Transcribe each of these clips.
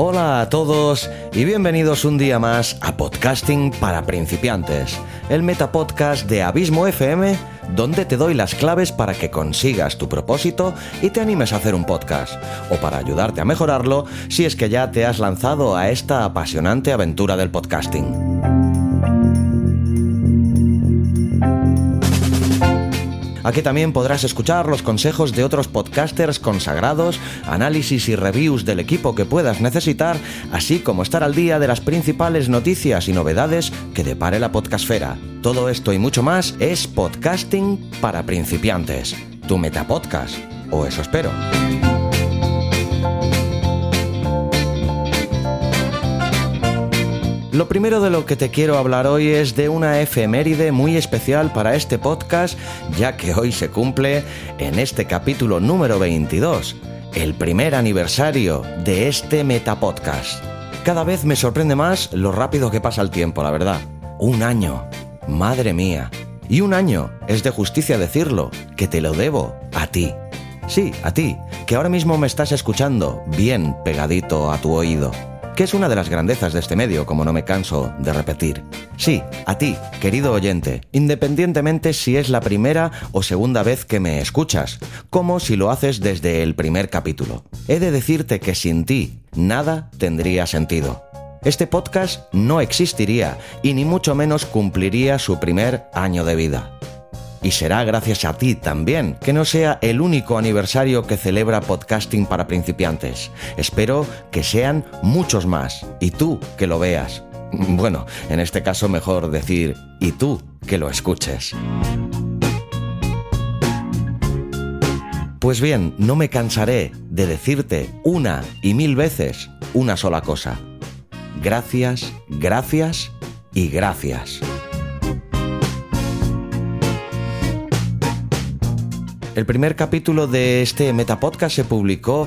Hola a todos y bienvenidos un día más a Podcasting para principiantes, el metapodcast de Abismo FM, donde te doy las claves para que consigas tu propósito y te animes a hacer un podcast, o para ayudarte a mejorarlo si es que ya te has lanzado a esta apasionante aventura del podcasting. Aquí también podrás escuchar los consejos de otros podcasters consagrados, análisis y reviews del equipo que puedas necesitar, así como estar al día de las principales noticias y novedades que depare la podcastfera. Todo esto y mucho más es podcasting para principiantes. Tu metapodcast. O eso espero. Lo primero de lo que te quiero hablar hoy es de una efeméride muy especial para este podcast, ya que hoy se cumple en este capítulo número 22, el primer aniversario de este metapodcast. Cada vez me sorprende más lo rápido que pasa el tiempo, la verdad. Un año. Madre mía. Y un año, es de justicia decirlo, que te lo debo a ti. Sí, a ti, que ahora mismo me estás escuchando bien pegadito a tu oído que es una de las grandezas de este medio, como no me canso de repetir. Sí, a ti, querido oyente, independientemente si es la primera o segunda vez que me escuchas, como si lo haces desde el primer capítulo. He de decirte que sin ti nada tendría sentido. Este podcast no existiría y ni mucho menos cumpliría su primer año de vida. Y será gracias a ti también, que no sea el único aniversario que celebra podcasting para principiantes. Espero que sean muchos más, y tú que lo veas. Bueno, en este caso mejor decir, y tú que lo escuches. Pues bien, no me cansaré de decirte una y mil veces una sola cosa. Gracias, gracias y gracias. El primer capítulo de este Metapodcast se publicó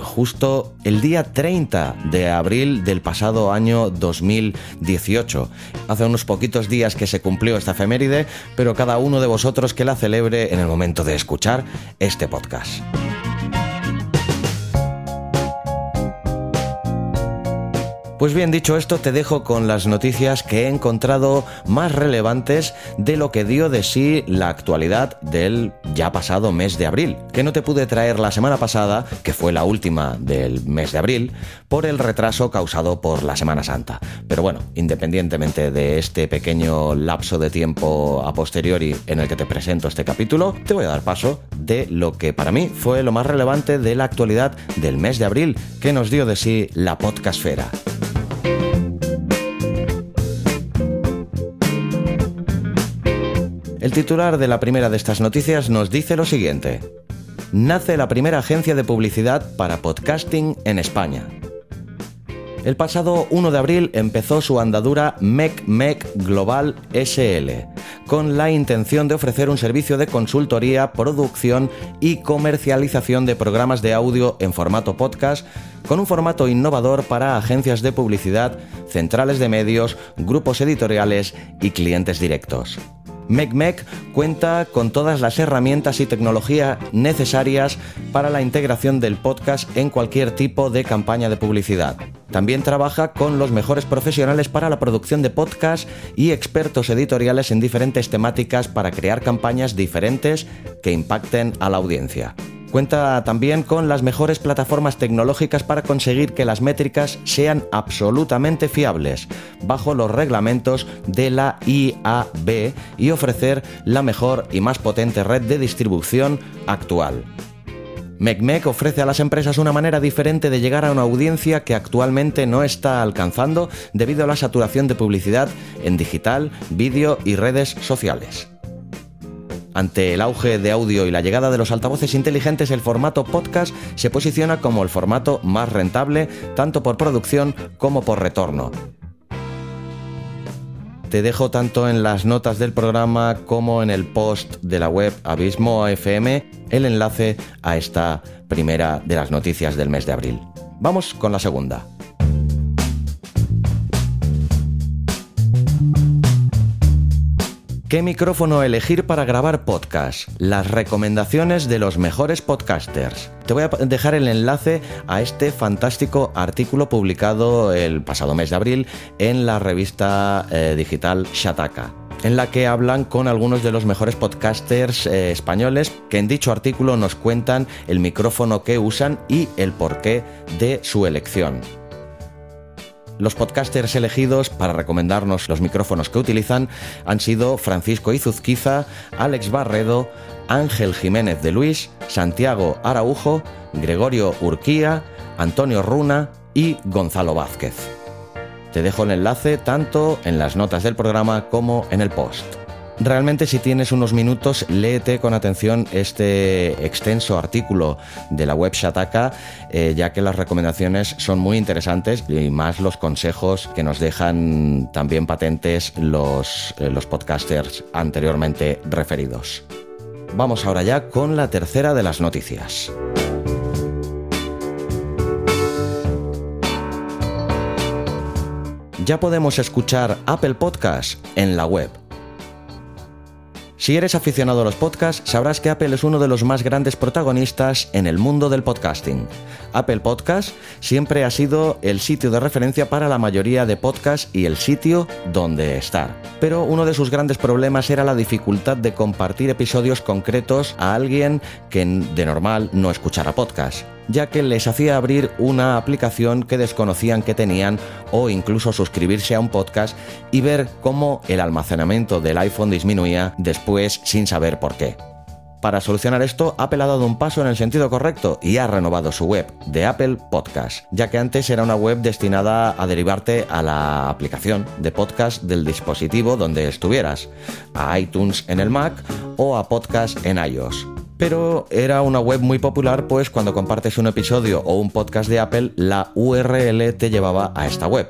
justo el día 30 de abril del pasado año 2018. Hace unos poquitos días que se cumplió esta efeméride, pero cada uno de vosotros que la celebre en el momento de escuchar este podcast. Pues bien, dicho esto, te dejo con las noticias que he encontrado más relevantes de lo que dio de sí la actualidad del ya pasado mes de abril, que no te pude traer la semana pasada, que fue la última del mes de abril, por el retraso causado por la Semana Santa. Pero bueno, independientemente de este pequeño lapso de tiempo a posteriori en el que te presento este capítulo, te voy a dar paso de lo que para mí fue lo más relevante de la actualidad del mes de abril, que nos dio de sí la podcastfera. El titular de la primera de estas noticias nos dice lo siguiente. Nace la primera agencia de publicidad para podcasting en España. El pasado 1 de abril empezó su andadura MECMEC Global SL, con la intención de ofrecer un servicio de consultoría, producción y comercialización de programas de audio en formato podcast, con un formato innovador para agencias de publicidad, centrales de medios, grupos editoriales y clientes directos. MECMEC cuenta con todas las herramientas y tecnología necesarias para la integración del podcast en cualquier tipo de campaña de publicidad. También trabaja con los mejores profesionales para la producción de podcast y expertos editoriales en diferentes temáticas para crear campañas diferentes que impacten a la audiencia. Cuenta también con las mejores plataformas tecnológicas para conseguir que las métricas sean absolutamente fiables, bajo los reglamentos de la IAB y ofrecer la mejor y más potente red de distribución actual. MECMEC ofrece a las empresas una manera diferente de llegar a una audiencia que actualmente no está alcanzando debido a la saturación de publicidad en digital, vídeo y redes sociales. Ante el auge de audio y la llegada de los altavoces inteligentes, el formato podcast se posiciona como el formato más rentable tanto por producción como por retorno. Te dejo tanto en las notas del programa como en el post de la web Abismo FM el enlace a esta primera de las noticias del mes de abril. Vamos con la segunda. ¿Qué micrófono elegir para grabar podcast? Las recomendaciones de los mejores podcasters. Te voy a dejar el enlace a este fantástico artículo publicado el pasado mes de abril en la revista eh, digital Shataka en la que hablan con algunos de los mejores podcasters eh, españoles que en dicho artículo nos cuentan el micrófono que usan y el porqué de su elección. Los podcasters elegidos para recomendarnos los micrófonos que utilizan han sido Francisco Izuzquiza, Alex Barredo, Ángel Jiménez de Luis, Santiago Araujo, Gregorio Urquía, Antonio Runa y Gonzalo Vázquez. Te dejo el enlace tanto en las notas del programa como en el post. Realmente si tienes unos minutos, léete con atención este extenso artículo de la web Shataka, eh, ya que las recomendaciones son muy interesantes y más los consejos que nos dejan también patentes los, eh, los podcasters anteriormente referidos. Vamos ahora ya con la tercera de las noticias. Ya podemos escuchar Apple Podcast en la web si eres aficionado a los podcasts, sabrás que Apple es uno de los más grandes protagonistas en el mundo del podcasting. Apple Podcast siempre ha sido el sitio de referencia para la mayoría de podcasts y el sitio donde estar. Pero uno de sus grandes problemas era la dificultad de compartir episodios concretos a alguien que de normal no escuchara podcasts ya que les hacía abrir una aplicación que desconocían que tenían o incluso suscribirse a un podcast y ver cómo el almacenamiento del iPhone disminuía después sin saber por qué. Para solucionar esto, Apple ha dado un paso en el sentido correcto y ha renovado su web de Apple Podcast, ya que antes era una web destinada a derivarte a la aplicación de podcast del dispositivo donde estuvieras, a iTunes en el Mac o a podcast en iOS pero era una web muy popular pues cuando compartes un episodio o un podcast de Apple, la URL te llevaba a esta web.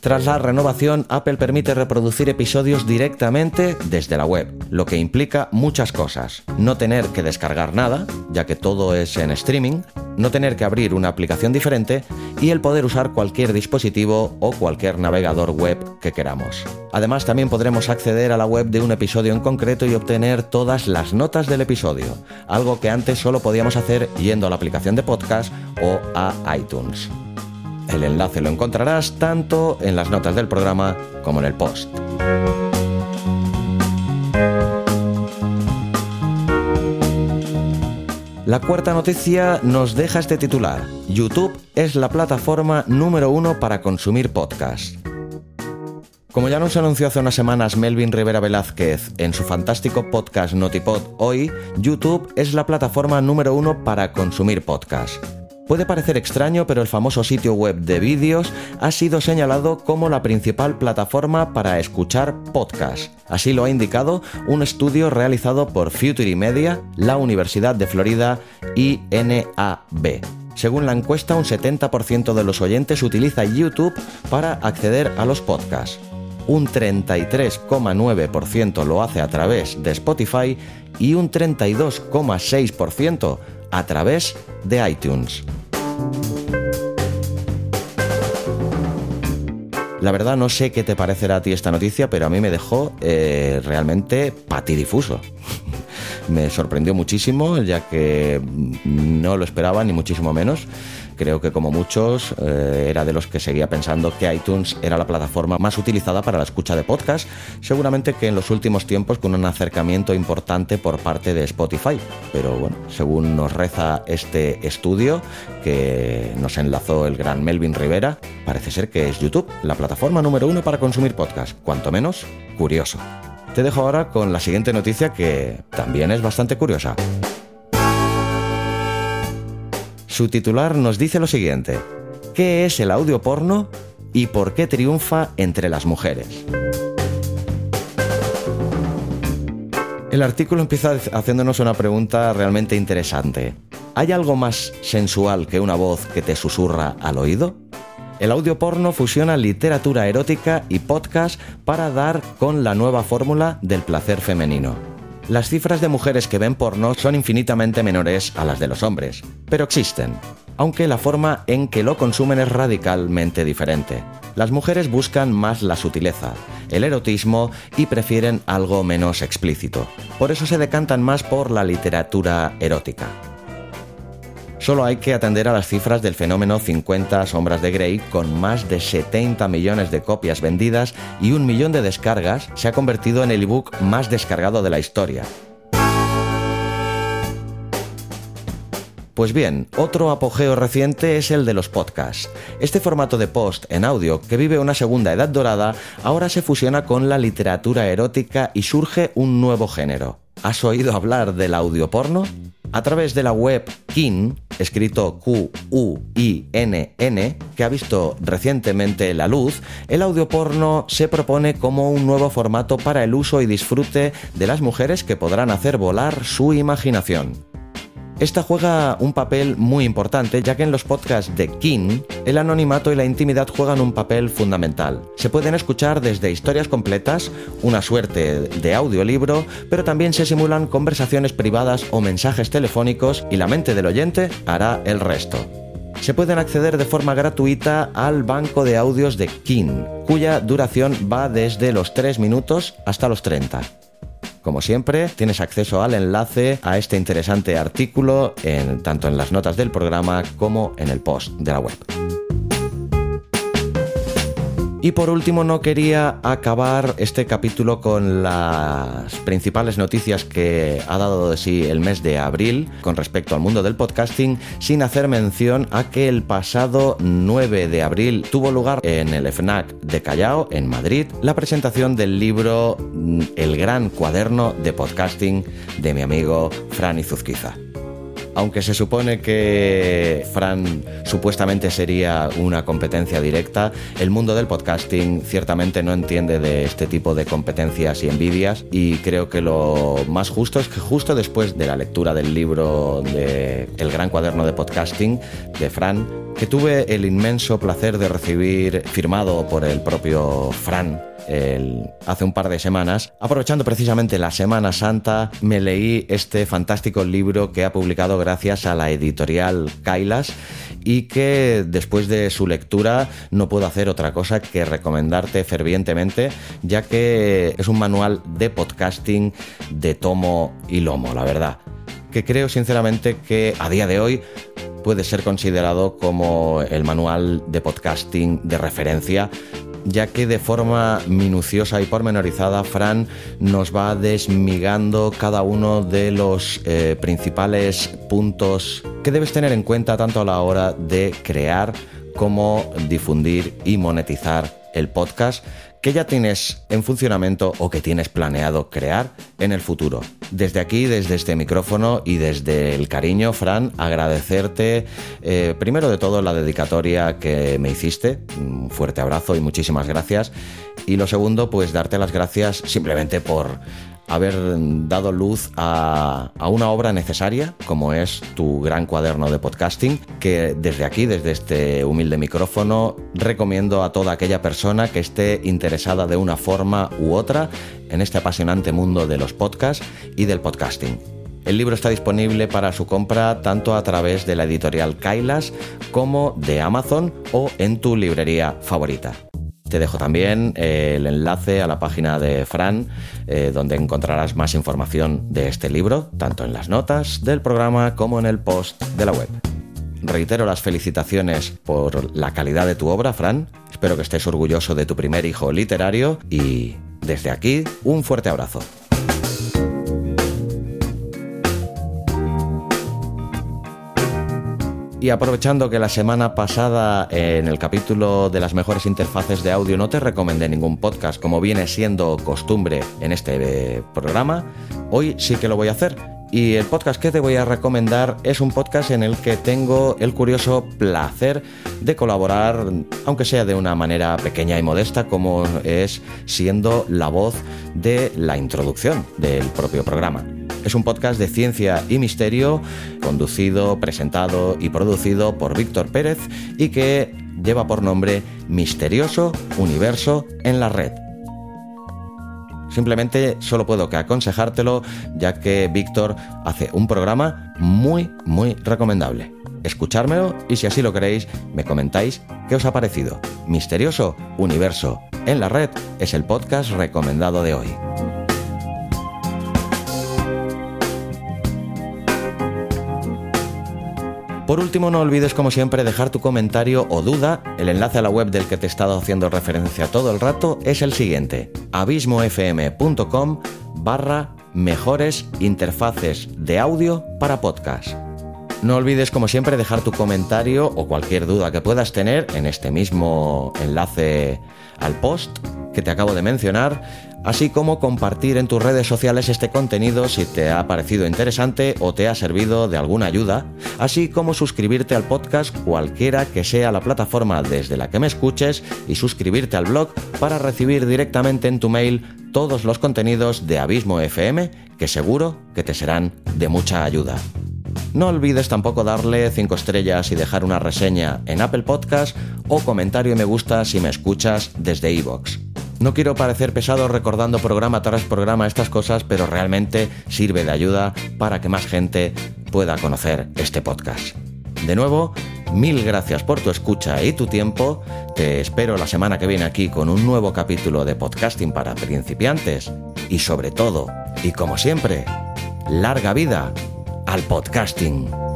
Tras la renovación, Apple permite reproducir episodios directamente desde la web, lo que implica muchas cosas. No tener que descargar nada, ya que todo es en streaming, no tener que abrir una aplicación diferente y el poder usar cualquier dispositivo o cualquier navegador web que queramos. Además, también podremos acceder a la web de un episodio en concreto y obtener todas las notas del episodio, algo que antes solo podíamos hacer yendo a la aplicación de podcast o a iTunes. El enlace lo encontrarás tanto en las notas del programa como en el post. La cuarta noticia nos deja este titular. YouTube es la plataforma número uno para consumir podcasts. Como ya nos anunció hace unas semanas Melvin Rivera Velázquez en su fantástico podcast Notipod hoy, YouTube es la plataforma número uno para consumir podcasts. Puede parecer extraño, pero el famoso sitio web de vídeos ha sido señalado como la principal plataforma para escuchar podcasts. Así lo ha indicado un estudio realizado por Future Media, la Universidad de Florida y NAB. Según la encuesta, un 70% de los oyentes utiliza YouTube para acceder a los podcasts. Un 33,9% lo hace a través de Spotify y un 32,6% a través de iTunes. La verdad no sé qué te parecerá a ti esta noticia, pero a mí me dejó eh, realmente patidifuso. Me sorprendió muchísimo, ya que no lo esperaba, ni muchísimo menos. Creo que como muchos eh, era de los que seguía pensando que iTunes era la plataforma más utilizada para la escucha de podcast, seguramente que en los últimos tiempos con un acercamiento importante por parte de Spotify. Pero bueno, según nos reza este estudio que nos enlazó el gran Melvin Rivera, parece ser que es YouTube la plataforma número uno para consumir podcast, cuanto menos curioso. Te dejo ahora con la siguiente noticia que también es bastante curiosa. Su titular nos dice lo siguiente. ¿Qué es el audio porno y por qué triunfa entre las mujeres? El artículo empieza haciéndonos una pregunta realmente interesante. ¿Hay algo más sensual que una voz que te susurra al oído? El audio porno fusiona literatura erótica y podcast para dar con la nueva fórmula del placer femenino. Las cifras de mujeres que ven porno son infinitamente menores a las de los hombres, pero existen, aunque la forma en que lo consumen es radicalmente diferente. Las mujeres buscan más la sutileza, el erotismo y prefieren algo menos explícito. Por eso se decantan más por la literatura erótica. Solo hay que atender a las cifras del fenómeno 50 sombras de Grey, con más de 70 millones de copias vendidas y un millón de descargas, se ha convertido en el ebook más descargado de la historia. Pues bien, otro apogeo reciente es el de los podcasts. Este formato de post en audio, que vive una segunda edad dorada, ahora se fusiona con la literatura erótica y surge un nuevo género. ¿Has oído hablar del audio porno? A través de la web Kin, escrito Q-U-I-N-N, que ha visto recientemente la luz, el audio porno se propone como un nuevo formato para el uso y disfrute de las mujeres que podrán hacer volar su imaginación. Esta juega un papel muy importante ya que en los podcasts de King el anonimato y la intimidad juegan un papel fundamental. Se pueden escuchar desde historias completas, una suerte de audiolibro, pero también se simulan conversaciones privadas o mensajes telefónicos y la mente del oyente hará el resto. Se pueden acceder de forma gratuita al banco de audios de King, cuya duración va desde los 3 minutos hasta los 30. Como siempre, tienes acceso al enlace a este interesante artículo tanto en las notas del programa como en el post de la web. Y por último, no quería acabar este capítulo con las principales noticias que ha dado de sí el mes de abril con respecto al mundo del podcasting, sin hacer mención a que el pasado 9 de abril tuvo lugar en el FNAC de Callao, en Madrid, la presentación del libro mm, El gran cuaderno de podcasting de mi amigo Fran Izuzquiza aunque se supone que Fran supuestamente sería una competencia directa, el mundo del podcasting ciertamente no entiende de este tipo de competencias y envidias y creo que lo más justo es que justo después de la lectura del libro de El gran cuaderno de podcasting de Fran, que tuve el inmenso placer de recibir firmado por el propio Fran hace un par de semanas, aprovechando precisamente la Semana Santa, me leí este fantástico libro que ha publicado gracias a la editorial Kailas y que después de su lectura no puedo hacer otra cosa que recomendarte fervientemente, ya que es un manual de podcasting de tomo y lomo, la verdad. Que creo sinceramente que a día de hoy puede ser considerado como el manual de podcasting de referencia ya que de forma minuciosa y pormenorizada Fran nos va desmigando cada uno de los eh, principales puntos que debes tener en cuenta tanto a la hora de crear como difundir y monetizar el podcast que ya tienes en funcionamiento o que tienes planeado crear en el futuro. Desde aquí, desde este micrófono y desde el cariño, Fran, agradecerte eh, primero de todo la dedicatoria que me hiciste. Un fuerte abrazo y muchísimas gracias. Y lo segundo, pues darte las gracias simplemente por haber dado luz a, una obra necesaria como es tu gran cuaderno de podcasting que desde aquí, desde este humilde micrófono, recomiendo a toda aquella persona que esté interesada de una forma u otra en este apasionante mundo de los podcasts y del podcasting. El libro está disponible para su compra tanto a través de la editorial Kailas como de Amazon o en tu librería favorita. Te dejo también eh, el enlace a la página de Fran, eh, donde encontrarás más información de este libro, tanto en las notas del programa como en el post de la web. Reitero las felicitaciones por la calidad de tu obra, Fran. Espero que estés orgulloso de tu primer hijo literario y desde aquí un fuerte abrazo. Y aprovechando que la semana pasada en el capítulo de las mejores interfaces de audio no te recomendé ningún podcast como viene siendo costumbre en este eh, programa, hoy sí que lo voy a hacer. Y el podcast que te voy a recomendar es un podcast en el que tengo el curioso placer de colaborar, aunque sea de una manera pequeña y modesta, como es siendo la voz de la introducción del propio programa. Es un podcast de ciencia y misterio, conducido, presentado y producido por Víctor Pérez y que lleva por nombre Misterioso Universo en la Red. Simplemente solo puedo que aconsejártelo, ya que Víctor hace un programa muy, muy recomendable. Escuchármelo y si así lo queréis, me comentáis qué os ha parecido. Misterioso Universo en la Red es el podcast recomendado de hoy. Por último, no olvides como siempre dejar tu comentario o duda. El enlace a la web del que te he estado haciendo referencia todo el rato es el siguiente, abismofm.com barra mejores interfaces de audio para podcast. No olvides como siempre dejar tu comentario o cualquier duda que puedas tener en este mismo enlace al post que te acabo de mencionar así como compartir en tus redes sociales este contenido si te ha parecido interesante o te ha servido de alguna ayuda, así como suscribirte al podcast cualquiera que sea la plataforma desde la que me escuches y suscribirte al blog para recibir directamente en tu mail todos los contenidos de Abismo FM que seguro que te serán de mucha ayuda. No olvides tampoco darle 5 estrellas y dejar una reseña en Apple Podcast o comentario y me gusta si me escuchas desde iVoox. No quiero parecer pesado recordando programa tras programa estas cosas, pero realmente sirve de ayuda para que más gente pueda conocer este podcast. De nuevo, mil gracias por tu escucha y tu tiempo. Te espero la semana que viene aquí con un nuevo capítulo de podcasting para principiantes. Y sobre todo, y como siempre, larga vida al podcasting.